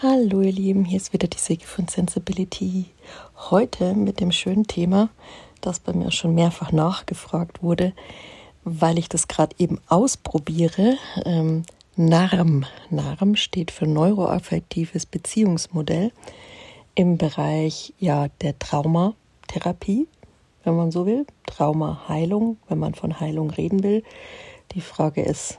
Hallo ihr Lieben, hier ist wieder die Säge von Sensibility. Heute mit dem schönen Thema, das bei mir schon mehrfach nachgefragt wurde, weil ich das gerade eben ausprobiere. Ähm, NARM. NARM steht für Neuroaffektives Beziehungsmodell im Bereich ja, der Traumatherapie, wenn man so will. Traumaheilung, wenn man von Heilung reden will. Die Frage ist,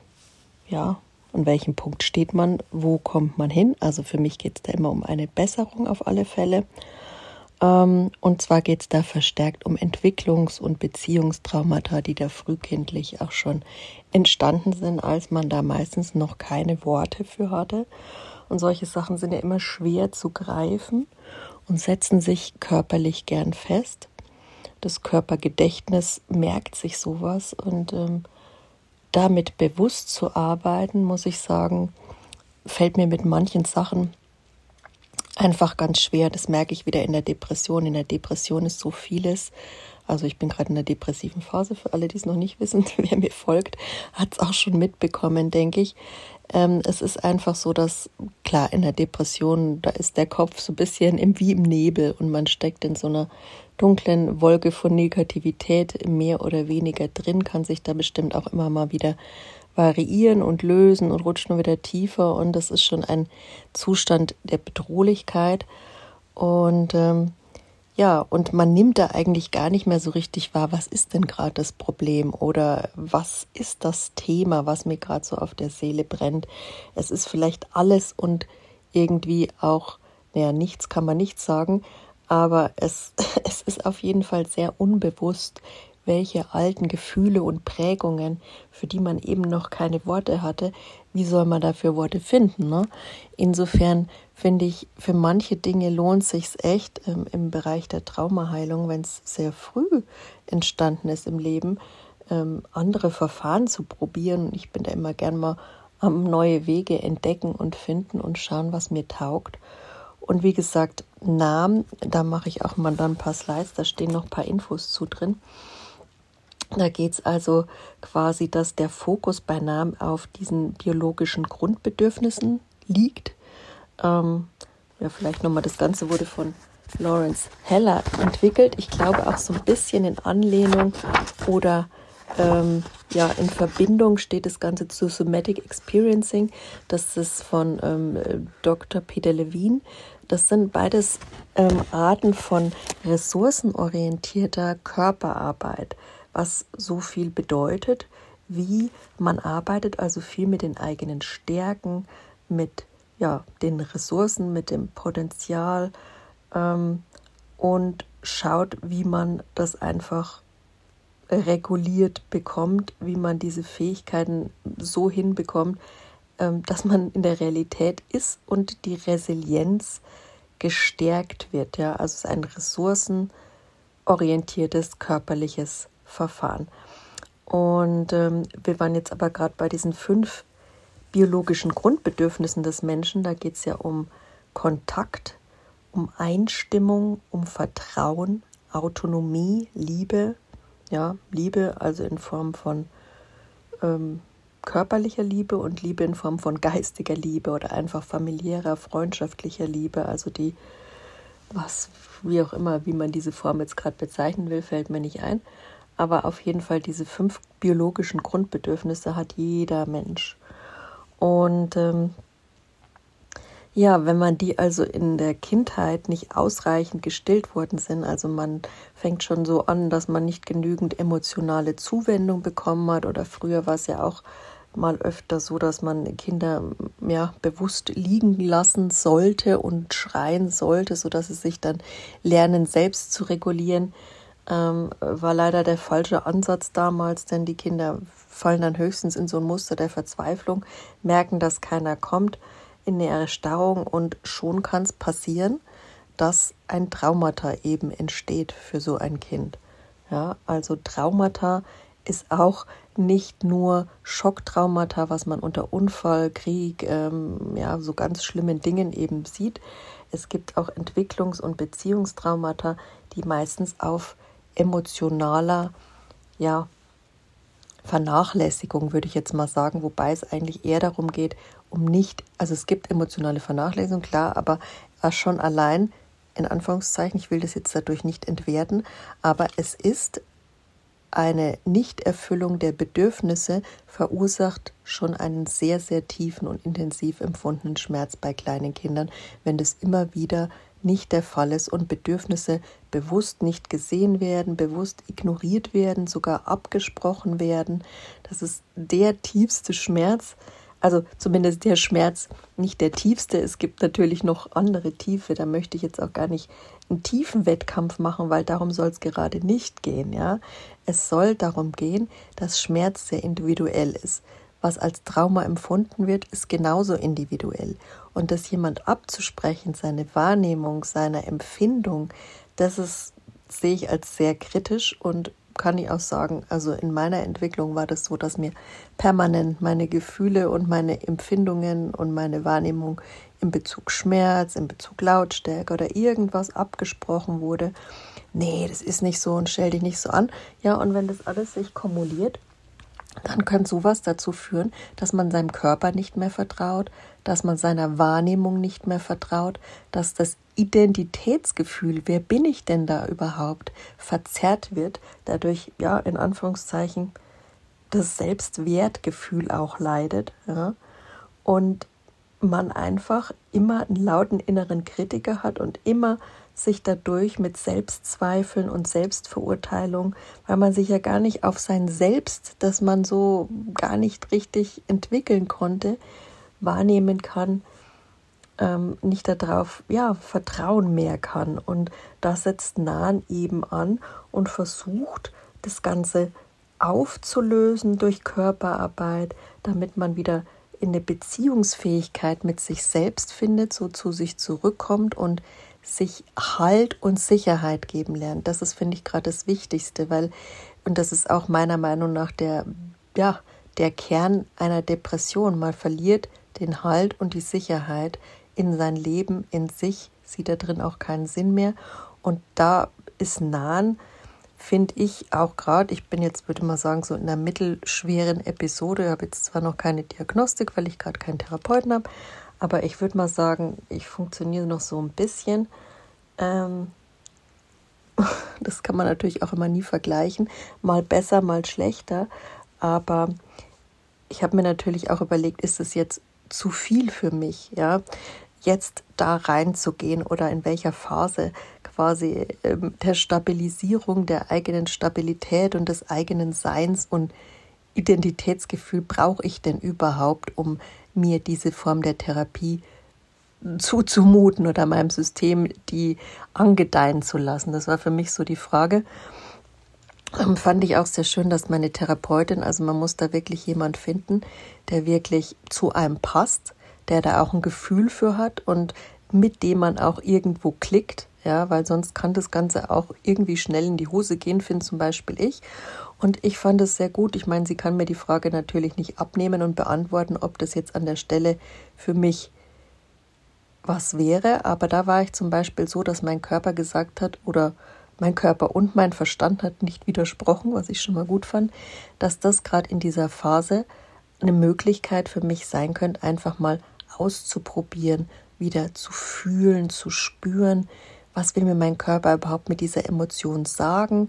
ja, an welchem Punkt steht man, wo kommt man hin. Also für mich geht es da immer um eine Besserung auf alle Fälle. Ähm, und zwar geht es da verstärkt um Entwicklungs- und Beziehungstraumata, die da frühkindlich auch schon entstanden sind, als man da meistens noch keine Worte für hatte. Und solche Sachen sind ja immer schwer zu greifen und setzen sich körperlich gern fest. Das Körpergedächtnis merkt sich sowas und ähm, damit bewusst zu arbeiten, muss ich sagen, fällt mir mit manchen Sachen einfach ganz schwer. Das merke ich wieder in der Depression. In der Depression ist so vieles. Also ich bin gerade in der depressiven Phase. Für alle, die es noch nicht wissen, wer mir folgt, hat es auch schon mitbekommen, denke ich. Ähm, es ist einfach so, dass klar in der Depression, da ist der Kopf so ein bisschen im, wie im Nebel und man steckt in so einer dunklen Wolke von Negativität mehr oder weniger drin, kann sich da bestimmt auch immer mal wieder variieren und lösen und rutscht nur wieder tiefer. Und das ist schon ein Zustand der Bedrohlichkeit. Und ähm, ja, und man nimmt da eigentlich gar nicht mehr so richtig wahr, was ist denn gerade das Problem oder was ist das Thema, was mir gerade so auf der Seele brennt. Es ist vielleicht alles und irgendwie auch, naja, nichts kann man nicht sagen, aber es, es ist auf jeden Fall sehr unbewusst, welche alten Gefühle und Prägungen, für die man eben noch keine Worte hatte, wie soll man dafür Worte finden? Ne? Insofern finde ich, für manche Dinge lohnt sich echt ähm, im Bereich der Traumaheilung, wenn es sehr früh entstanden ist im Leben, ähm, andere Verfahren zu probieren. Ich bin da immer gern mal am neue Wege entdecken und finden und schauen, was mir taugt. Und wie gesagt, Namen, da mache ich auch mal dann ein paar Slides, da stehen noch ein paar Infos zu drin. Da geht es also quasi, dass der Fokus bei Namen auf diesen biologischen Grundbedürfnissen liegt. Ähm, ja, vielleicht nochmal, das Ganze wurde von Lawrence Heller entwickelt. Ich glaube auch so ein bisschen in Anlehnung oder ähm, ja, in Verbindung steht das Ganze zu Somatic Experiencing. Das ist von ähm, Dr. Peter Levine. Das sind beides ähm, Arten von ressourcenorientierter Körperarbeit, was so viel bedeutet, wie man arbeitet, also viel mit den eigenen Stärken, mit ja, den Ressourcen, mit dem Potenzial ähm, und schaut, wie man das einfach reguliert bekommt, wie man diese Fähigkeiten so hinbekommt, ähm, dass man in der Realität ist und die Resilienz gestärkt wird. Ja, also es ist ein ressourcenorientiertes körperliches Verfahren. Und ähm, wir waren jetzt aber gerade bei diesen fünf biologischen Grundbedürfnissen des Menschen. Da geht es ja um Kontakt, um Einstimmung, um Vertrauen, Autonomie, Liebe, ja, Liebe, also in Form von ähm, körperlicher Liebe und Liebe in Form von geistiger Liebe oder einfach familiärer, freundschaftlicher Liebe. Also die, was, wie auch immer, wie man diese Form jetzt gerade bezeichnen will, fällt mir nicht ein. Aber auf jeden Fall diese fünf biologischen Grundbedürfnisse hat jeder Mensch. Und ähm, ja, wenn man die also in der Kindheit nicht ausreichend gestillt worden sind, also man fängt schon so an, dass man nicht genügend emotionale Zuwendung bekommen hat oder früher war es ja auch mal öfter so, dass man Kinder ja bewusst liegen lassen sollte und schreien sollte, so dass sie sich dann lernen selbst zu regulieren, ähm, war leider der falsche Ansatz damals, denn die Kinder fallen dann höchstens in so ein Muster der Verzweiflung, merken, dass keiner kommt in eine Erstarrung und schon kann es passieren, dass ein Traumata eben entsteht für so ein Kind. Ja, also Traumata ist auch nicht nur Schocktraumata, was man unter Unfall, Krieg, ähm, ja, so ganz schlimmen Dingen eben sieht. Es gibt auch Entwicklungs- und Beziehungstraumata, die meistens auf emotionaler, ja, Vernachlässigung, würde ich jetzt mal sagen, wobei es eigentlich eher darum geht, um nicht, also es gibt emotionale Vernachlässigung, klar, aber schon allein, in Anführungszeichen, ich will das jetzt dadurch nicht entwerten, aber es ist eine Nichterfüllung der Bedürfnisse verursacht schon einen sehr, sehr tiefen und intensiv empfundenen Schmerz bei kleinen Kindern, wenn das immer wieder nicht der Fall ist und Bedürfnisse bewusst nicht gesehen werden, bewusst ignoriert werden, sogar abgesprochen werden. Das ist der tiefste Schmerz, also zumindest der Schmerz nicht der tiefste. Es gibt natürlich noch andere Tiefe. Da möchte ich jetzt auch gar nicht einen tiefen Wettkampf machen, weil darum soll es gerade nicht gehen. Ja, es soll darum gehen, dass Schmerz sehr individuell ist. Was als Trauma empfunden wird, ist genauso individuell. Und das jemand abzusprechen, seine Wahrnehmung, seine Empfindung, das ist, sehe ich als sehr kritisch und kann ich auch sagen, also in meiner Entwicklung war das so, dass mir permanent meine Gefühle und meine Empfindungen und meine Wahrnehmung in Bezug Schmerz, in Bezug Lautstärke oder irgendwas abgesprochen wurde. Nee, das ist nicht so und stell dich nicht so an. Ja, und wenn das alles sich kumuliert, dann könnte sowas dazu führen, dass man seinem Körper nicht mehr vertraut, dass man seiner Wahrnehmung nicht mehr vertraut, dass das Identitätsgefühl, wer bin ich denn da überhaupt, verzerrt wird, dadurch, ja, in Anführungszeichen, das Selbstwertgefühl auch leidet. Ja, und man einfach immer einen lauten inneren Kritiker hat und immer sich dadurch mit Selbstzweifeln und Selbstverurteilung, weil man sich ja gar nicht auf sein Selbst, das man so gar nicht richtig entwickeln konnte, wahrnehmen kann, ähm, nicht darauf ja, vertrauen mehr kann. Und da setzt Nahen eben an und versucht, das Ganze aufzulösen durch Körperarbeit, damit man wieder in eine Beziehungsfähigkeit mit sich selbst findet, so zu sich zurückkommt und sich Halt und Sicherheit geben lernt. Das ist, finde ich, gerade das Wichtigste, weil, und das ist auch meiner Meinung nach der, ja, der Kern einer Depression. Man verliert den Halt und die Sicherheit in sein Leben, in sich, sieht da drin auch keinen Sinn mehr. Und da ist Nahen, finde ich auch gerade, ich bin jetzt, würde mal sagen, so in einer mittelschweren Episode, ich habe jetzt zwar noch keine Diagnostik, weil ich gerade keinen Therapeuten habe, aber ich würde mal sagen, ich funktioniere noch so ein bisschen. Ähm, das kann man natürlich auch immer nie vergleichen. Mal besser, mal schlechter. Aber ich habe mir natürlich auch überlegt, ist es jetzt zu viel für mich, ja, jetzt da reinzugehen oder in welcher Phase quasi ähm, der Stabilisierung der eigenen Stabilität und des eigenen Seins und Identitätsgefühl brauche ich denn überhaupt, um mir diese Form der Therapie zuzumuten oder meinem System die angedeihen zu lassen. Das war für mich so die Frage. Ähm, fand ich auch sehr schön, dass meine Therapeutin, also man muss da wirklich jemand finden, der wirklich zu einem passt, der da auch ein Gefühl für hat und mit dem man auch irgendwo klickt, ja, weil sonst kann das Ganze auch irgendwie schnell in die Hose gehen, finde zum Beispiel ich. Und ich fand es sehr gut. Ich meine, sie kann mir die Frage natürlich nicht abnehmen und beantworten, ob das jetzt an der Stelle für mich was wäre. Aber da war ich zum Beispiel so, dass mein Körper gesagt hat, oder mein Körper und mein Verstand hat nicht widersprochen, was ich schon mal gut fand, dass das gerade in dieser Phase eine Möglichkeit für mich sein könnte, einfach mal auszuprobieren, wieder zu fühlen, zu spüren, was will mir mein Körper überhaupt mit dieser Emotion sagen,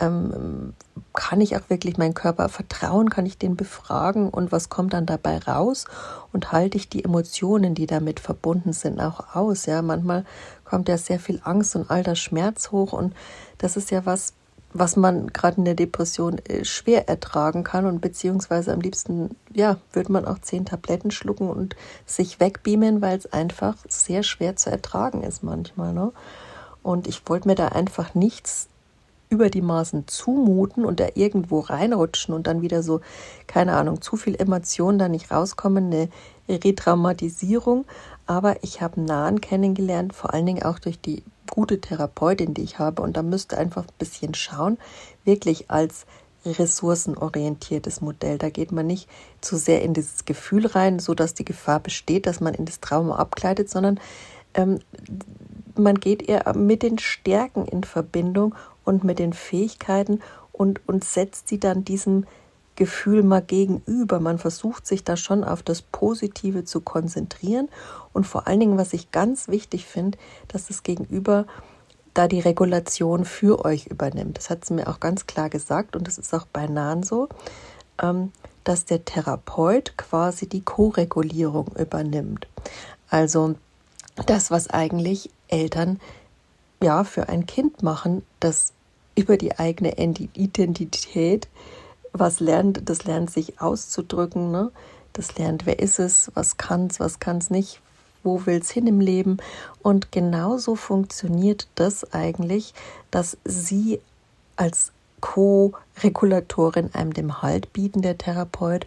ähm, kann ich auch wirklich meinen Körper vertrauen, kann ich den befragen und was kommt dann dabei raus und halte ich die Emotionen, die damit verbunden sind, auch aus. Ja, manchmal kommt ja sehr viel Angst und all das Schmerz hoch und das ist ja was, was man gerade in der Depression äh, schwer ertragen kann und beziehungsweise am liebsten, ja, würde man auch zehn Tabletten schlucken und sich wegbeamen, weil es einfach sehr schwer zu ertragen ist manchmal. Ne? Und ich wollte mir da einfach nichts über die Maßen zumuten und da irgendwo reinrutschen und dann wieder so, keine Ahnung, zu viel Emotionen da nicht rauskommen, eine Retraumatisierung. Aber ich habe Nahen kennengelernt, vor allen Dingen auch durch die gute Therapeutin, die ich habe. Und da müsste einfach ein bisschen schauen, wirklich als ressourcenorientiertes Modell. Da geht man nicht zu sehr in dieses Gefühl rein, so dass die Gefahr besteht, dass man in das Trauma abgleitet, sondern ähm, man geht eher mit den Stärken in Verbindung und mit den Fähigkeiten und, und setzt sie dann diesem Gefühl mal gegenüber. Man versucht sich da schon auf das Positive zu konzentrieren und vor allen Dingen, was ich ganz wichtig finde, dass das Gegenüber da die Regulation für euch übernimmt. Das hat sie mir auch ganz klar gesagt und das ist auch bei Nahen so, ähm, dass der Therapeut quasi die Co-Regulierung übernimmt. Also das, was eigentlich Eltern ja für ein Kind machen, das über die eigene Identität was lernt, das lernt sich auszudrücken, ne? das lernt, wer ist es, was kann es, was kann es nicht, wo will es hin im Leben. Und genauso funktioniert das eigentlich, dass sie als Co-Regulatorin einem dem Halt bieten, der Therapeut,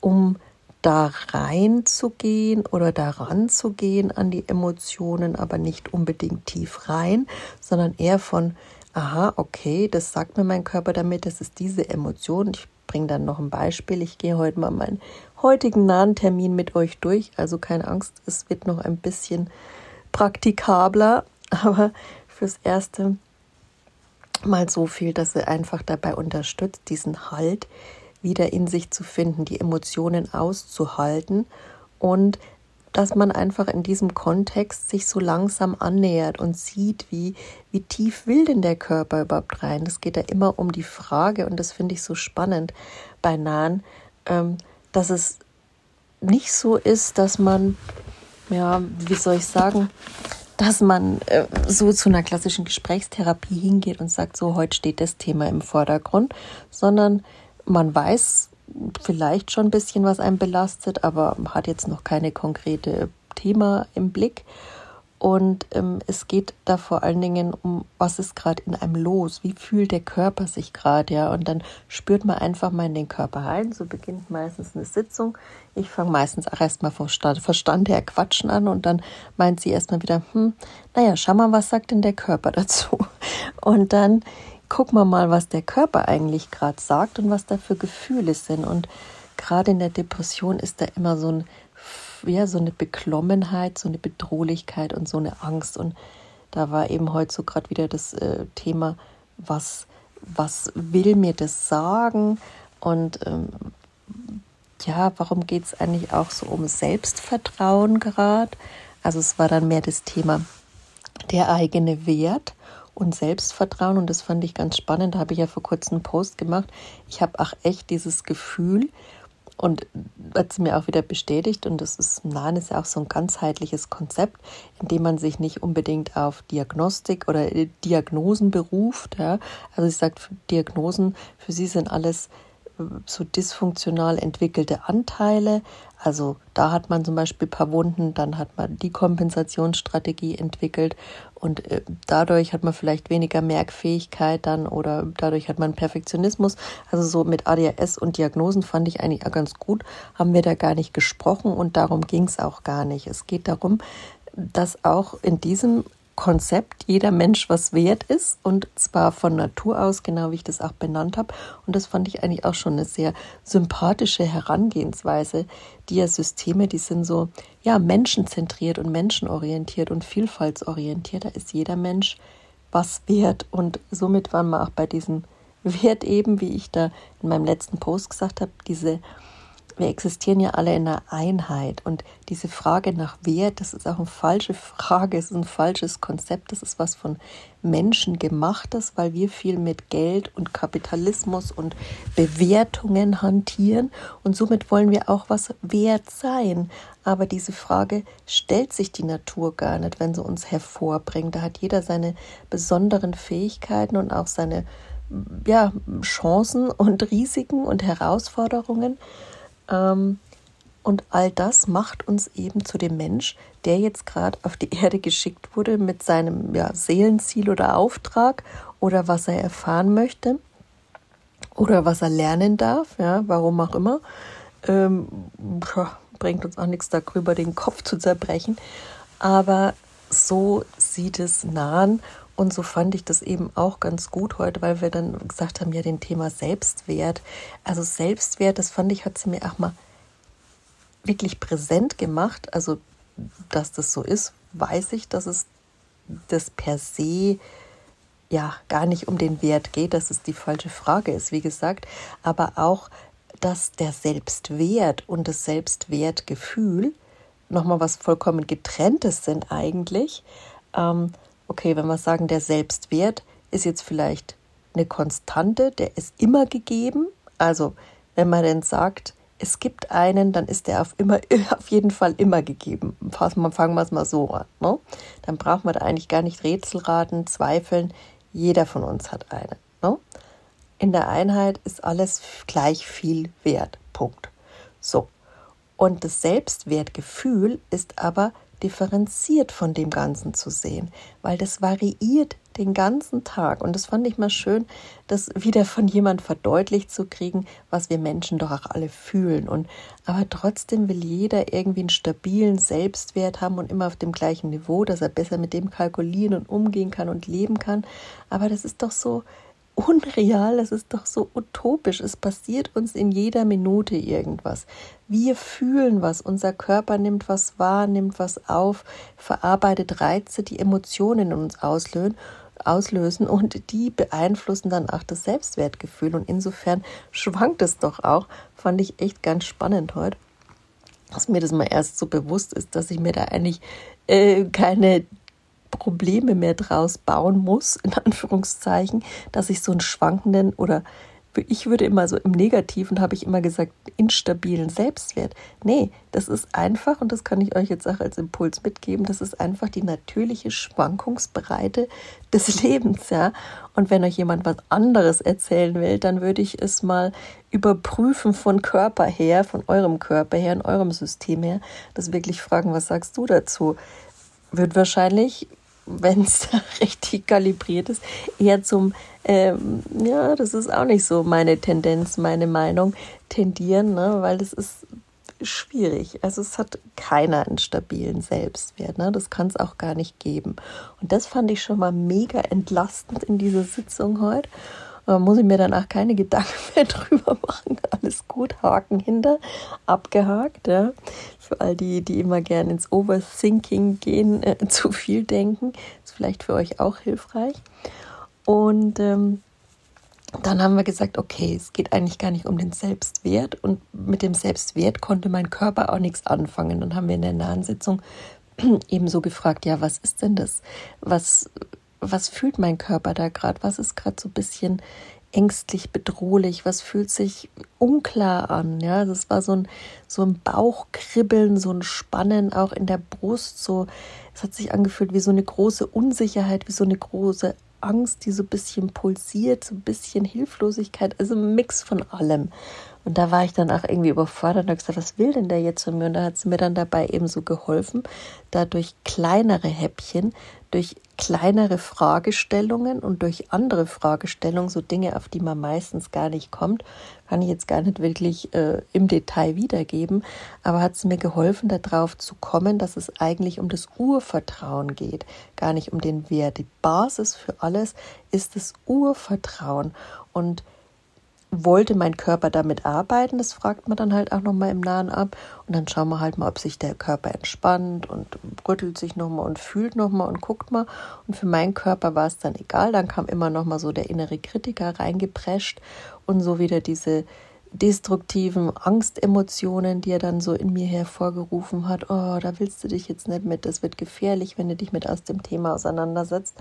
um da reinzugehen oder daran zu gehen an die Emotionen, aber nicht unbedingt tief rein, sondern eher von, aha, okay, das sagt mir mein Körper damit, das ist diese Emotion. Ich bringe dann noch ein Beispiel. Ich gehe heute mal meinen heutigen nahen Termin mit euch durch. Also keine Angst, es wird noch ein bisschen praktikabler, aber fürs Erste mal so viel, dass er einfach dabei unterstützt, diesen Halt wieder in sich zu finden, die Emotionen auszuhalten und dass man einfach in diesem Kontext sich so langsam annähert und sieht, wie, wie tief will denn der Körper überhaupt rein. Das geht ja immer um die Frage und das finde ich so spannend bei Nahen, ähm, dass es nicht so ist, dass man, ja, wie soll ich sagen, dass man äh, so zu einer klassischen Gesprächstherapie hingeht und sagt, so heute steht das Thema im Vordergrund, sondern man weiß vielleicht schon ein bisschen, was einen belastet, aber hat jetzt noch keine konkrete Thema im Blick. Und ähm, es geht da vor allen Dingen um, was ist gerade in einem los? Wie fühlt der Körper sich gerade? Ja, und dann spürt man einfach mal in den Körper rein. So beginnt meistens eine Sitzung. Ich fange meistens auch erstmal vom Verstand her quatschen an und dann meint sie erstmal wieder, hm, naja, schau mal, was sagt denn der Körper dazu? Und dann gucken wir mal, was der Körper eigentlich gerade sagt und was da für Gefühle sind. Und gerade in der Depression ist da immer so, ein, ja, so eine Beklommenheit, so eine Bedrohlichkeit und so eine Angst. Und da war eben heute so gerade wieder das äh, Thema, was, was will mir das sagen? Und ähm, ja, warum geht es eigentlich auch so um Selbstvertrauen gerade? Also es war dann mehr das Thema der eigene Wert und Selbstvertrauen. Und das fand ich ganz spannend. Da habe ich ja vor kurzem einen Post gemacht. Ich habe auch echt dieses Gefühl und hat sie mir auch wieder bestätigt. Und das ist, Nahen ist ja auch so ein ganzheitliches Konzept, in dem man sich nicht unbedingt auf Diagnostik oder Diagnosen beruft. Ja. Also sie sagt, Diagnosen für sie sind alles so dysfunktional entwickelte Anteile. Also da hat man zum Beispiel ein paar Wunden, dann hat man die Kompensationsstrategie entwickelt und äh, dadurch hat man vielleicht weniger Merkfähigkeit dann oder dadurch hat man Perfektionismus. Also so mit ADHS und Diagnosen fand ich eigentlich auch ganz gut, haben wir da gar nicht gesprochen und darum ging es auch gar nicht. Es geht darum, dass auch in diesem Konzept jeder Mensch was wert ist und zwar von Natur aus, genau wie ich das auch benannt habe. Und das fand ich eigentlich auch schon eine sehr sympathische Herangehensweise. Die ja Systeme, die sind so, ja, menschenzentriert und menschenorientiert und vielfaltsorientiert. Da ist jeder Mensch was wert. Und somit waren wir auch bei diesem Wert eben, wie ich da in meinem letzten Post gesagt habe, diese wir existieren ja alle in einer Einheit. Und diese Frage nach Wert, das ist auch eine falsche Frage, ist ein falsches Konzept, das ist was von Menschen gemachtes, weil wir viel mit Geld und Kapitalismus und Bewertungen hantieren. Und somit wollen wir auch was wert sein. Aber diese Frage stellt sich die Natur gar nicht, wenn sie uns hervorbringt. Da hat jeder seine besonderen Fähigkeiten und auch seine ja, Chancen und Risiken und Herausforderungen. Ähm, und all das macht uns eben zu dem Mensch, der jetzt gerade auf die Erde geschickt wurde mit seinem ja, Seelenziel oder Auftrag oder was er erfahren möchte oder was er lernen darf, ja, warum auch immer. Ähm, bringt uns auch nichts darüber, den Kopf zu zerbrechen. Aber so sieht es nahen und so fand ich das eben auch ganz gut heute, weil wir dann gesagt haben, ja, den Thema Selbstwert. Also Selbstwert, das fand ich, hat sie mir auch mal wirklich präsent gemacht. Also, dass das so ist, weiß ich, dass es das per se ja gar nicht um den Wert geht, dass es die falsche Frage ist, wie gesagt. Aber auch dass der Selbstwert und das Selbstwertgefühl nochmal was vollkommen getrenntes sind eigentlich. Ähm, okay, wenn wir sagen, der Selbstwert ist jetzt vielleicht eine Konstante, der ist immer gegeben. Also wenn man denn sagt, es gibt einen, dann ist der auf, immer, auf jeden Fall immer gegeben. Fangen wir es mal so an. Ne? Dann braucht man da eigentlich gar nicht Rätselraten, zweifeln. Jeder von uns hat einen. Ne? In der Einheit ist alles gleich viel wert. Punkt. So. Und das Selbstwertgefühl ist aber differenziert von dem Ganzen zu sehen, weil das variiert den ganzen Tag. Und das fand ich mal schön, das wieder von jemand verdeutlicht zu kriegen, was wir Menschen doch auch alle fühlen. Und aber trotzdem will jeder irgendwie einen stabilen Selbstwert haben und immer auf dem gleichen Niveau, dass er besser mit dem kalkulieren und umgehen kann und leben kann. Aber das ist doch so unreal, das ist doch so utopisch. Es passiert uns in jeder Minute irgendwas. Wir fühlen was, unser Körper nimmt was wahr, nimmt was auf, verarbeitet Reize, die Emotionen in uns auslösen auslösen und die beeinflussen dann auch das Selbstwertgefühl. Und insofern schwankt es doch auch. Fand ich echt ganz spannend heute, dass mir das mal erst so bewusst ist, dass ich mir da eigentlich äh, keine Probleme mehr draus bauen muss, in Anführungszeichen, dass ich so einen schwankenden oder ich würde immer so im Negativen, habe ich immer gesagt, instabilen Selbstwert. Nee, das ist einfach, und das kann ich euch jetzt auch als Impuls mitgeben, das ist einfach die natürliche Schwankungsbreite des Lebens, ja. Und wenn euch jemand was anderes erzählen will, dann würde ich es mal überprüfen von Körper her, von eurem Körper her, in eurem System her, das wirklich fragen, was sagst du dazu? Wird wahrscheinlich wenn es richtig kalibriert ist, eher zum, ähm, ja, das ist auch nicht so meine Tendenz, meine Meinung, tendieren, ne? weil das ist schwierig. Also es hat keiner einen stabilen Selbstwert. Ne? Das kann es auch gar nicht geben. Und das fand ich schon mal mega entlastend in dieser Sitzung heute. Da muss ich mir danach keine Gedanken mehr drüber machen. Alles gut, Haken hinter, abgehakt. Ja für all die, die immer gern ins Overthinking gehen, äh, zu viel denken. Ist vielleicht für euch auch hilfreich. Und ähm, dann haben wir gesagt, okay, es geht eigentlich gar nicht um den Selbstwert und mit dem Selbstwert konnte mein Körper auch nichts anfangen. Dann haben wir in der nahen Sitzung ebenso gefragt, ja, was ist denn das? Was, was fühlt mein Körper da gerade? Was ist gerade so ein bisschen ängstlich, bedrohlich, was fühlt sich unklar an. Ja, das war so ein, so ein Bauchkribbeln, so ein Spannen auch in der Brust. So, es hat sich angefühlt wie so eine große Unsicherheit, wie so eine große Angst, die so ein bisschen pulsiert, so ein bisschen Hilflosigkeit, also ein Mix von allem. Und da war ich dann auch irgendwie überfordert und habe gesagt, was will denn der jetzt von mir? Und da hat sie mir dann dabei eben so geholfen, da durch kleinere Häppchen, durch kleinere Fragestellungen und durch andere Fragestellungen, so Dinge, auf die man meistens gar nicht kommt, kann ich jetzt gar nicht wirklich äh, im Detail wiedergeben, aber hat es mir geholfen, darauf zu kommen, dass es eigentlich um das Urvertrauen geht, gar nicht um den Wert. Die Basis für alles ist das Urvertrauen und wollte mein Körper damit arbeiten? Das fragt man dann halt auch nochmal im Nahen ab. Und dann schauen wir halt mal, ob sich der Körper entspannt und rüttelt sich nochmal und fühlt nochmal und guckt mal. Und für meinen Körper war es dann egal. Dann kam immer nochmal so der innere Kritiker reingeprescht und so wieder diese destruktiven Angstemotionen, die er dann so in mir hervorgerufen hat. Oh, da willst du dich jetzt nicht mit, das wird gefährlich, wenn du dich mit aus dem Thema auseinandersetzt.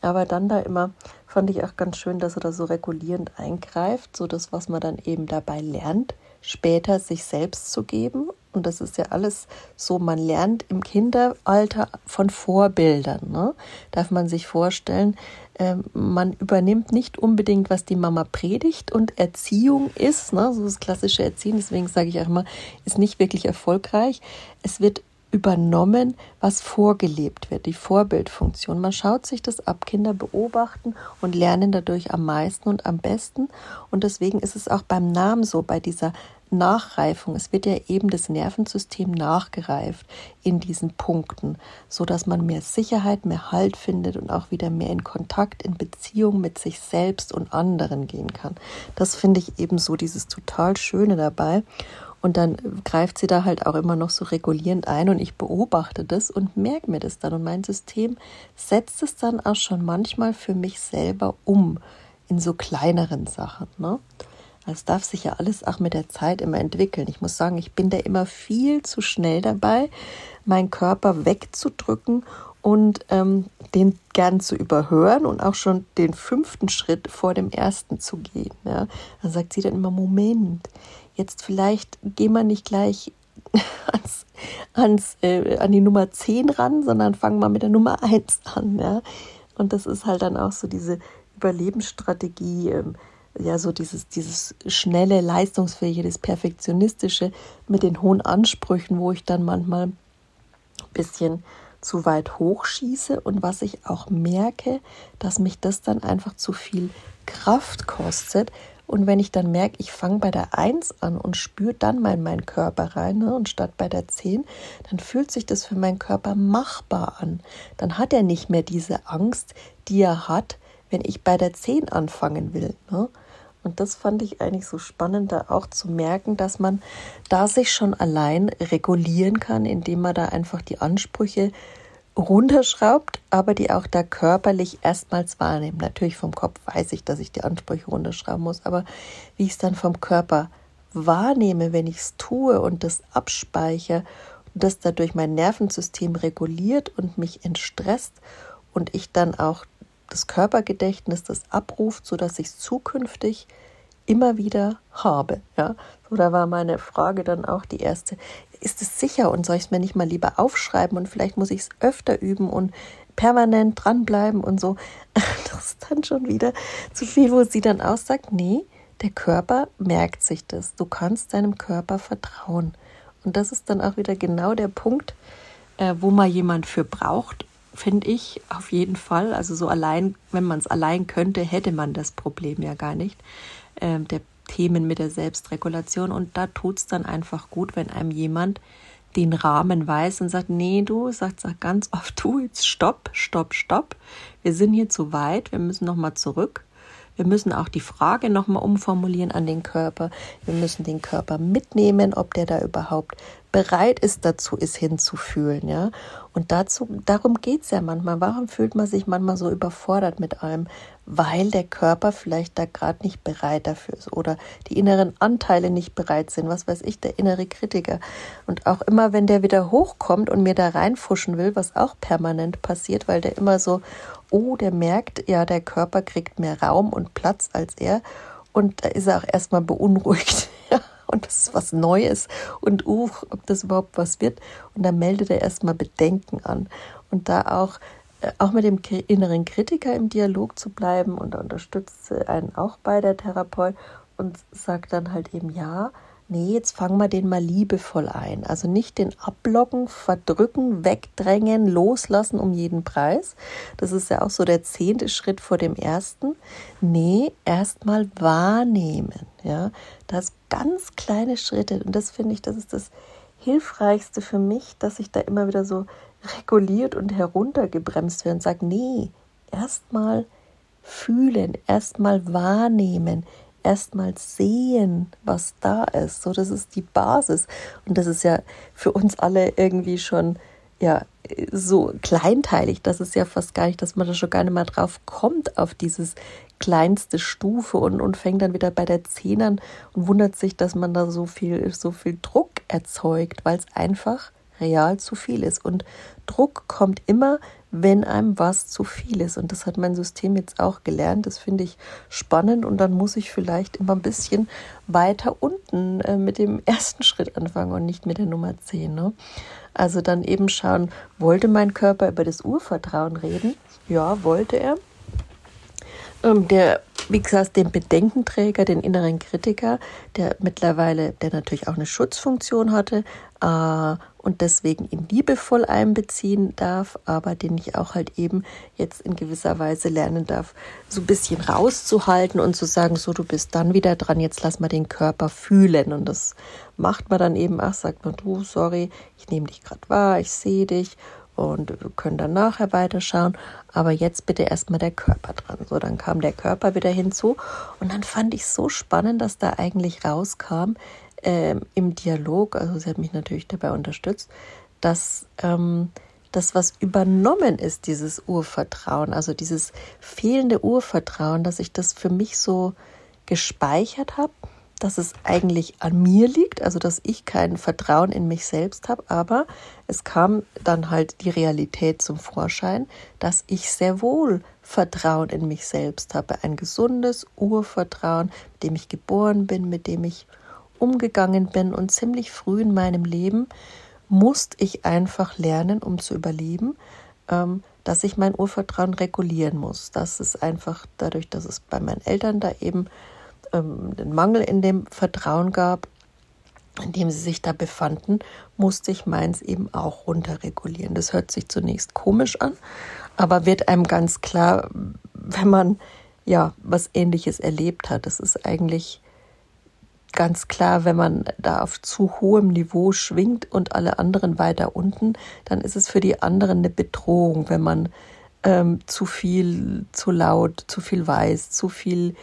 Aber dann da immer fand ich auch ganz schön, dass er da so regulierend eingreift, so das, was man dann eben dabei lernt, später sich selbst zu geben. Und das ist ja alles so, man lernt im Kinderalter von Vorbildern. Ne? Darf man sich vorstellen, äh, man übernimmt nicht unbedingt, was die Mama predigt und Erziehung ist, ne? so das klassische Erziehen, deswegen sage ich auch immer, ist nicht wirklich erfolgreich. Es wird übernommen, was vorgelebt wird, die Vorbildfunktion. Man schaut sich das ab, Kinder beobachten und lernen dadurch am meisten und am besten. Und deswegen ist es auch beim Namen so, bei dieser Nachreifung. Es wird ja eben das Nervensystem nachgereift in diesen Punkten, so dass man mehr Sicherheit, mehr Halt findet und auch wieder mehr in Kontakt, in Beziehung mit sich selbst und anderen gehen kann. Das finde ich eben so dieses total Schöne dabei. Und dann greift sie da halt auch immer noch so regulierend ein und ich beobachte das und merke mir das dann. Und mein System setzt es dann auch schon manchmal für mich selber um in so kleineren Sachen. Ne? Das darf sich ja alles auch mit der Zeit immer entwickeln. Ich muss sagen, ich bin da immer viel zu schnell dabei, meinen Körper wegzudrücken und ähm, den gern zu überhören und auch schon den fünften Schritt vor dem ersten zu gehen. Ja. Dann sagt sie dann immer, Moment, jetzt vielleicht gehen wir nicht gleich ans, ans, äh, an die Nummer 10 ran, sondern fangen wir mit der Nummer 1 an. Ja. Und das ist halt dann auch so diese Überlebensstrategie, ähm, ja, so dieses, dieses schnelle, leistungsfähige, das perfektionistische mit den hohen Ansprüchen, wo ich dann manchmal ein bisschen zu weit hochschieße und was ich auch merke, dass mich das dann einfach zu viel Kraft kostet. Und wenn ich dann merke, ich fange bei der 1 an und spüre dann mal in meinen Körper rein ne, und statt bei der 10, dann fühlt sich das für meinen Körper machbar an. Dann hat er nicht mehr diese Angst, die er hat, wenn ich bei der 10 anfangen will. Ne? Und das fand ich eigentlich so spannend, da auch zu merken, dass man da sich schon allein regulieren kann, indem man da einfach die Ansprüche runterschraubt, aber die auch da körperlich erstmals wahrnehmen. Natürlich vom Kopf weiß ich, dass ich die Ansprüche runterschrauben muss, aber wie ich es dann vom Körper wahrnehme, wenn ich es tue und das abspeichere und das dadurch mein Nervensystem reguliert und mich entstresst und ich dann auch das Körpergedächtnis das abruft, sodass ich es zukünftig immer wieder habe. Ja? So, da war meine Frage dann auch die erste. Ist es sicher und soll ich es mir nicht mal lieber aufschreiben und vielleicht muss ich es öfter üben und permanent dranbleiben und so. Das ist dann schon wieder zu viel, wo sie dann auch sagt, nee, der Körper merkt sich das. Du kannst deinem Körper vertrauen. Und das ist dann auch wieder genau der Punkt, äh, wo man jemand für braucht, finde ich auf jeden Fall. Also so allein, wenn man es allein könnte, hätte man das Problem ja gar nicht. Äh, der Themen mit der Selbstregulation. Und da tut es dann einfach gut, wenn einem jemand den Rahmen weiß und sagt, nee, du, sagt, sagt ganz oft, du, jetzt stopp, stopp, stopp. Wir sind hier zu weit, wir müssen nochmal zurück. Wir müssen auch die Frage nochmal umformulieren an den Körper. Wir müssen den Körper mitnehmen, ob der da überhaupt bereit ist dazu, es hinzufühlen, ja. Und dazu, darum geht es ja manchmal. Warum fühlt man sich manchmal so überfordert mit allem? Weil der Körper vielleicht da gerade nicht bereit dafür ist oder die inneren Anteile nicht bereit sind, was weiß ich, der innere Kritiker. Und auch immer, wenn der wieder hochkommt und mir da reinfuschen will, was auch permanent passiert, weil der immer so, oh, der merkt, ja, der Körper kriegt mehr Raum und Platz als er. Und da ist er auch erstmal beunruhigt. und das ist was Neues und uh, ob das überhaupt was wird. Und dann meldet er erstmal Bedenken an. Und da auch, äh, auch mit dem inneren Kritiker im Dialog zu bleiben und da unterstützt einen auch bei der Therapeut und sagt dann halt eben, ja, nee, jetzt fangen wir den mal liebevoll ein. Also nicht den ablocken, verdrücken, wegdrängen, loslassen um jeden Preis. Das ist ja auch so der zehnte Schritt vor dem ersten. Nee, erstmal wahrnehmen. Ja, das ganz kleine Schritte. Und das finde ich, das ist das Hilfreichste für mich, dass ich da immer wieder so reguliert und heruntergebremst werde und sage, nee, erstmal fühlen, erstmal wahrnehmen, erstmal sehen, was da ist. So, das ist die Basis. Und das ist ja für uns alle irgendwie schon ja so kleinteilig, dass es ja fast gar nicht, dass man da schon gar nicht mehr drauf kommt auf dieses kleinste Stufe und, und fängt dann wieder bei der 10 an und wundert sich, dass man da so viel, so viel Druck erzeugt, weil es einfach real zu viel ist. Und Druck kommt immer, wenn einem was zu viel ist. Und das hat mein System jetzt auch gelernt. Das finde ich spannend. Und dann muss ich vielleicht immer ein bisschen weiter unten äh, mit dem ersten Schritt anfangen und nicht mit der Nummer 10. Ne? Also dann eben schauen, wollte mein Körper über das Urvertrauen reden? Ja, wollte er. Ähm, der, wie gesagt, den Bedenkenträger, den inneren Kritiker, der mittlerweile, der natürlich auch eine Schutzfunktion hatte äh, und deswegen ihn liebevoll einbeziehen darf, aber den ich auch halt eben jetzt in gewisser Weise lernen darf, so ein bisschen rauszuhalten und zu sagen, so du bist dann wieder dran, jetzt lass mal den Körper fühlen und das macht man dann eben, ach, sagt man, du, sorry, ich nehme dich gerade wahr, ich sehe dich und wir können dann nachher weiterschauen. Aber jetzt bitte erstmal der Körper dran. So, dann kam der Körper wieder hinzu. Und dann fand ich so spannend, dass da eigentlich rauskam äh, im Dialog, also sie hat mich natürlich dabei unterstützt, dass ähm, das, was übernommen ist, dieses Urvertrauen, also dieses fehlende Urvertrauen, dass ich das für mich so gespeichert habe dass es eigentlich an mir liegt, also dass ich kein Vertrauen in mich selbst habe, aber es kam dann halt die Realität zum Vorschein, dass ich sehr wohl Vertrauen in mich selbst habe, ein gesundes Urvertrauen, mit dem ich geboren bin, mit dem ich umgegangen bin und ziemlich früh in meinem Leben musste ich einfach lernen, um zu überleben, ähm, dass ich mein Urvertrauen regulieren muss. Das ist einfach dadurch, dass es bei meinen Eltern da eben ähm, den Mangel in dem Vertrauen gab, in dem sie sich da befanden, musste ich meins eben auch runterregulieren. Das hört sich zunächst komisch an, aber wird einem ganz klar, wenn man ja was Ähnliches erlebt hat. Das ist eigentlich ganz klar, wenn man da auf zu hohem Niveau schwingt und alle anderen weiter unten, dann ist es für die anderen eine Bedrohung, wenn man ähm, zu viel, zu laut, zu viel weiß, zu viel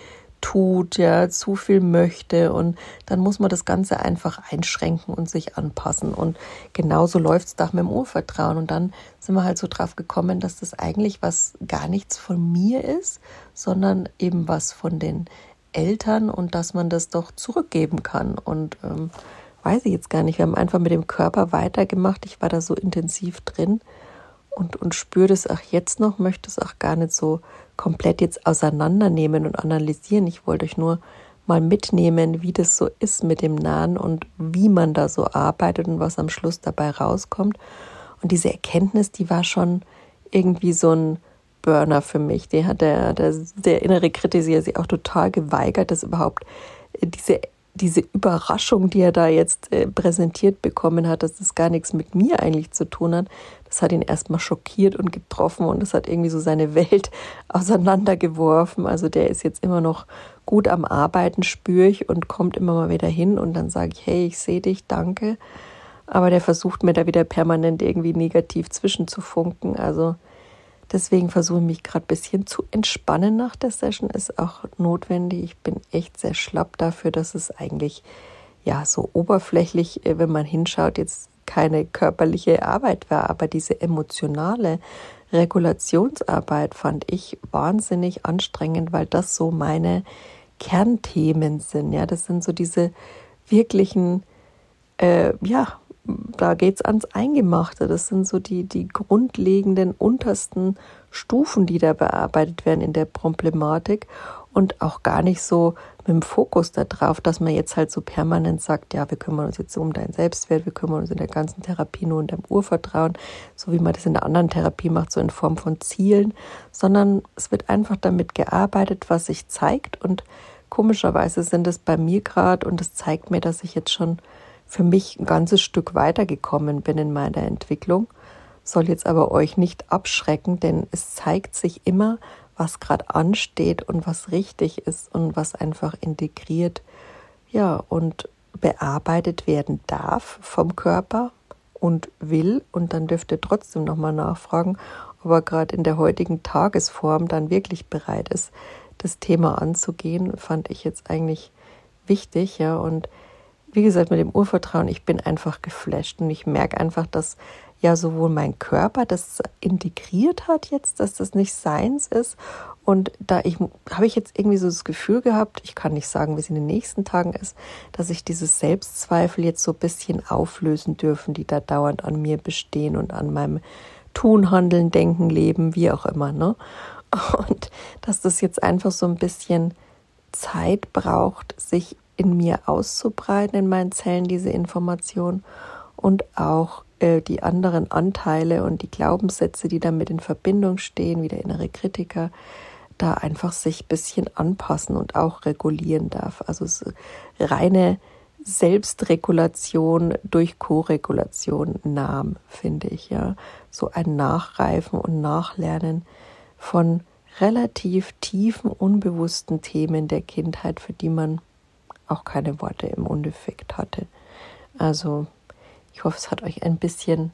tut, ja, zu viel möchte. Und dann muss man das Ganze einfach einschränken und sich anpassen. Und genauso läuft es nach mit dem Urvertrauen. Und dann sind wir halt so drauf gekommen, dass das eigentlich was gar nichts von mir ist, sondern eben was von den Eltern und dass man das doch zurückgeben kann und ähm, weiß ich jetzt gar nicht, wir haben einfach mit dem Körper weitergemacht, ich war da so intensiv drin und, und spüre das auch jetzt noch, möchte es auch gar nicht so komplett jetzt auseinandernehmen und analysieren. Ich wollte euch nur mal mitnehmen, wie das so ist mit dem Nahen und wie man da so arbeitet und was am Schluss dabei rauskommt. Und diese Erkenntnis, die war schon irgendwie so ein Burner für mich. Die hat der, der, der innere Kritiker sich auch total geweigert, das überhaupt diese diese Überraschung, die er da jetzt äh, präsentiert bekommen hat, dass das gar nichts mit mir eigentlich zu tun hat, das hat ihn erstmal schockiert und getroffen und das hat irgendwie so seine Welt auseinandergeworfen. Also der ist jetzt immer noch gut am Arbeiten, spüre ich und kommt immer mal wieder hin und dann sage ich, hey, ich sehe dich, danke. Aber der versucht mir da wieder permanent irgendwie negativ zwischenzufunken. Also Deswegen versuche ich mich gerade ein bisschen zu entspannen nach der Session. Ist auch notwendig. Ich bin echt sehr schlapp dafür, dass es eigentlich ja so oberflächlich, äh, wenn man hinschaut, jetzt keine körperliche Arbeit war, aber diese emotionale Regulationsarbeit fand ich wahnsinnig anstrengend, weil das so meine Kernthemen sind. Ja, das sind so diese wirklichen, äh, ja, da geht es ans Eingemachte. Das sind so die, die grundlegenden untersten Stufen, die da bearbeitet werden in der Problematik und auch gar nicht so mit dem Fokus darauf, dass man jetzt halt so permanent sagt, ja, wir kümmern uns jetzt um deinen Selbstwert, wir kümmern uns in der ganzen Therapie nur um dein Urvertrauen, so wie man das in der anderen Therapie macht, so in Form von Zielen, sondern es wird einfach damit gearbeitet, was sich zeigt und komischerweise sind es bei mir gerade und es zeigt mir, dass ich jetzt schon für mich ein ganzes Stück weitergekommen bin in meiner Entwicklung, soll jetzt aber euch nicht abschrecken, denn es zeigt sich immer, was gerade ansteht und was richtig ist und was einfach integriert, ja, und bearbeitet werden darf vom Körper und will. Und dann dürft ihr trotzdem nochmal nachfragen, ob er gerade in der heutigen Tagesform dann wirklich bereit ist, das Thema anzugehen, fand ich jetzt eigentlich wichtig, ja, und wie gesagt, mit dem Urvertrauen, ich bin einfach geflasht und ich merke einfach, dass ja sowohl mein Körper das integriert hat jetzt, dass das nicht seins ist und da ich habe ich jetzt irgendwie so das Gefühl gehabt, ich kann nicht sagen, wie es in den nächsten Tagen ist, dass ich dieses Selbstzweifel jetzt so ein bisschen auflösen dürfen, die da dauernd an mir bestehen und an meinem Tun, Handeln, Denken, Leben, wie auch immer, ne? Und dass das jetzt einfach so ein bisschen Zeit braucht, sich in mir auszubreiten, in meinen Zellen, diese Information und auch äh, die anderen Anteile und die Glaubenssätze, die damit in Verbindung stehen, wie der innere Kritiker, da einfach sich ein bisschen anpassen und auch regulieren darf. Also reine Selbstregulation durch Koregulation nahm, finde ich, ja. So ein Nachreifen und Nachlernen von relativ tiefen, unbewussten Themen der Kindheit, für die man auch keine Worte im Endeffekt hatte. Also ich hoffe, es hat euch ein bisschen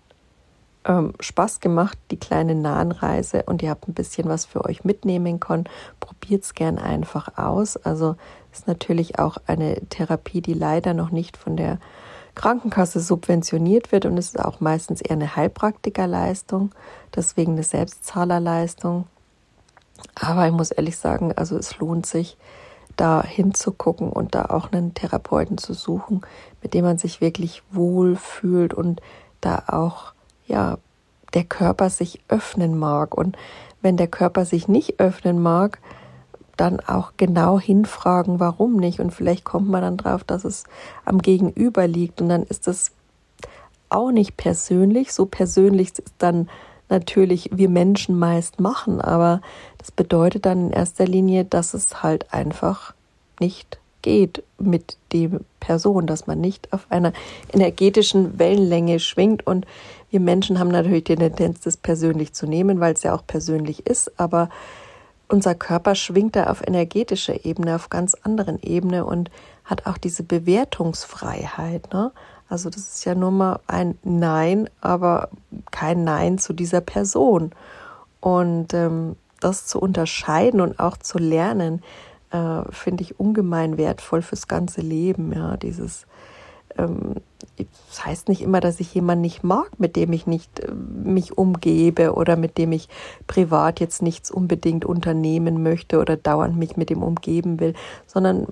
ähm, Spaß gemacht, die kleine Nahenreise und ihr habt ein bisschen was für euch mitnehmen können. Probiert es gern einfach aus. Also ist natürlich auch eine Therapie, die leider noch nicht von der Krankenkasse subventioniert wird und es ist auch meistens eher eine Heilpraktikerleistung, deswegen eine Selbstzahlerleistung. Aber ich muss ehrlich sagen, also es lohnt sich, da hinzugucken und da auch einen Therapeuten zu suchen, mit dem man sich wirklich wohl fühlt und da auch, ja, der Körper sich öffnen mag. Und wenn der Körper sich nicht öffnen mag, dann auch genau hinfragen, warum nicht. Und vielleicht kommt man dann drauf, dass es am Gegenüber liegt. Und dann ist das auch nicht persönlich. So persönlich ist dann natürlich wir Menschen meist machen, aber das bedeutet dann in erster Linie, dass es halt einfach nicht geht mit der Person, dass man nicht auf einer energetischen Wellenlänge schwingt und wir Menschen haben natürlich die Tendenz, das persönlich zu nehmen, weil es ja auch persönlich ist, aber unser Körper schwingt da auf energetischer Ebene, auf ganz anderen Ebene und hat auch diese Bewertungsfreiheit. Ne? Also das ist ja nur mal ein Nein, aber kein Nein zu dieser Person. Und ähm, das zu unterscheiden und auch zu lernen, äh, finde ich ungemein wertvoll fürs ganze Leben. Ja, dieses ähm, das heißt nicht immer, dass ich jemanden nicht mag, mit dem ich nicht äh, mich umgebe oder mit dem ich privat jetzt nichts unbedingt unternehmen möchte oder dauernd mich mit ihm umgeben will, sondern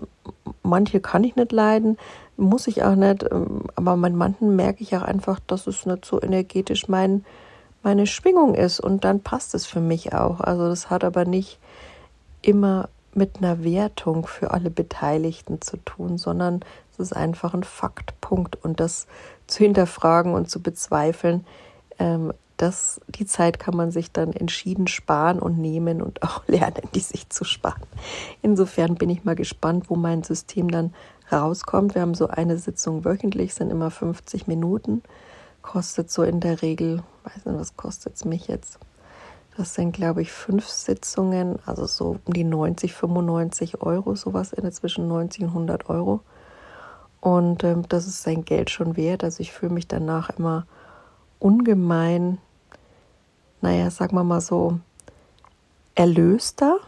manche kann ich nicht leiden, muss ich auch nicht, ähm, aber bei manchen merke ich auch einfach, dass es nicht so energetisch mein, meine Schwingung ist und dann passt es für mich auch. Also das hat aber nicht immer mit einer Wertung für alle Beteiligten zu tun, sondern es ist einfach ein Faktpunkt und das zu hinterfragen und zu bezweifeln, ähm, das, die Zeit kann man sich dann entschieden sparen und nehmen und auch lernen, die sich zu sparen. Insofern bin ich mal gespannt, wo mein System dann rauskommt. Wir haben so eine Sitzung wöchentlich, sind immer 50 Minuten. Kostet so in der Regel, weiß nicht, was kostet es mich jetzt? Das sind, glaube ich, fünf Sitzungen, also so um die 90, 95 Euro, sowas in zwischen 90 und 100 Euro. Und ähm, das ist sein Geld schon wert. Also ich fühle mich danach immer ungemein, naja, sagen wir mal so, erlöster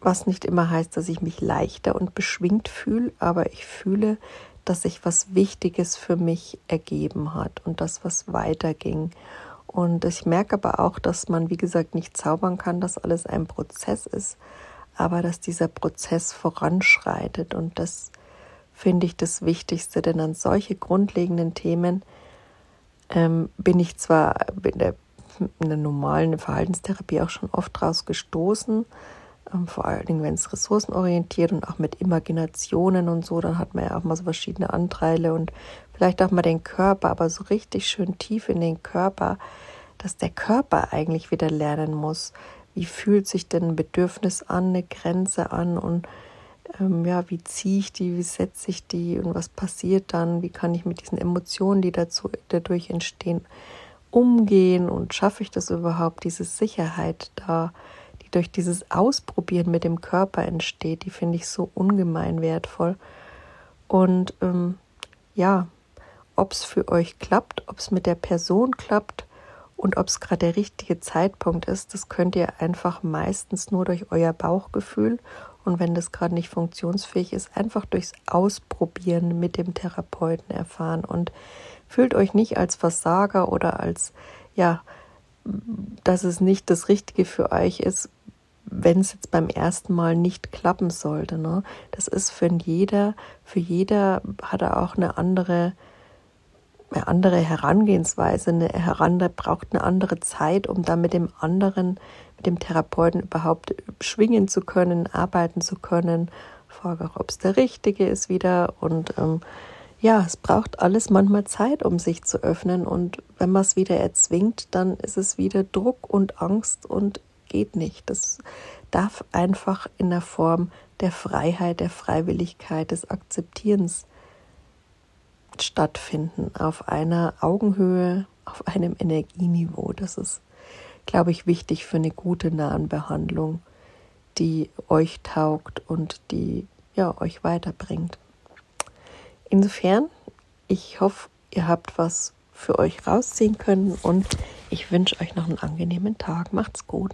was nicht immer heißt, dass ich mich leichter und beschwingt fühle, aber ich fühle, dass sich was Wichtiges für mich ergeben hat und das, was weiterging. Und ich merke aber auch, dass man, wie gesagt, nicht zaubern kann, dass alles ein Prozess ist, aber dass dieser Prozess voranschreitet. Und das finde ich das Wichtigste, denn an solche grundlegenden Themen ähm, bin ich zwar in der, in der normalen Verhaltenstherapie auch schon oft draus gestoßen, ähm, vor allen Dingen, wenn es ressourcenorientiert und auch mit Imaginationen und so, dann hat man ja auch mal so verschiedene Anteile und vielleicht auch mal den Körper, aber so richtig schön tief in den Körper, dass der Körper eigentlich wieder lernen muss, wie fühlt sich denn ein Bedürfnis an, eine Grenze an und ähm, ja, wie ziehe ich die, wie setze ich die und was passiert dann, wie kann ich mit diesen Emotionen, die dazu, dadurch entstehen, umgehen und schaffe ich das überhaupt, diese Sicherheit da durch dieses Ausprobieren mit dem Körper entsteht, die finde ich so ungemein wertvoll. Und ähm, ja, ob es für euch klappt, ob es mit der Person klappt und ob es gerade der richtige Zeitpunkt ist, das könnt ihr einfach meistens nur durch euer Bauchgefühl und wenn das gerade nicht funktionsfähig ist, einfach durchs Ausprobieren mit dem Therapeuten erfahren und fühlt euch nicht als Versager oder als ja, dass es nicht das Richtige für euch ist, wenn es jetzt beim ersten Mal nicht klappen sollte. Ne? Das ist für jeder, für jeder hat er auch eine andere, eine andere Herangehensweise, eine heran, braucht eine andere Zeit, um dann mit dem anderen, mit dem Therapeuten überhaupt schwingen zu können, arbeiten zu können. Frage auch, ob es der richtige ist wieder. Und ähm, ja, es braucht alles manchmal Zeit, um sich zu öffnen. Und wenn man es wieder erzwingt, dann ist es wieder Druck und Angst und geht nicht. Das darf einfach in der Form der Freiheit, der Freiwilligkeit, des Akzeptierens stattfinden, auf einer Augenhöhe, auf einem Energieniveau. Das ist, glaube ich, wichtig für eine gute Nahenbehandlung, die euch taugt und die ja, euch weiterbringt. Insofern, ich hoffe, ihr habt was für euch rausziehen können und ich wünsche euch noch einen angenehmen Tag. Macht's gut.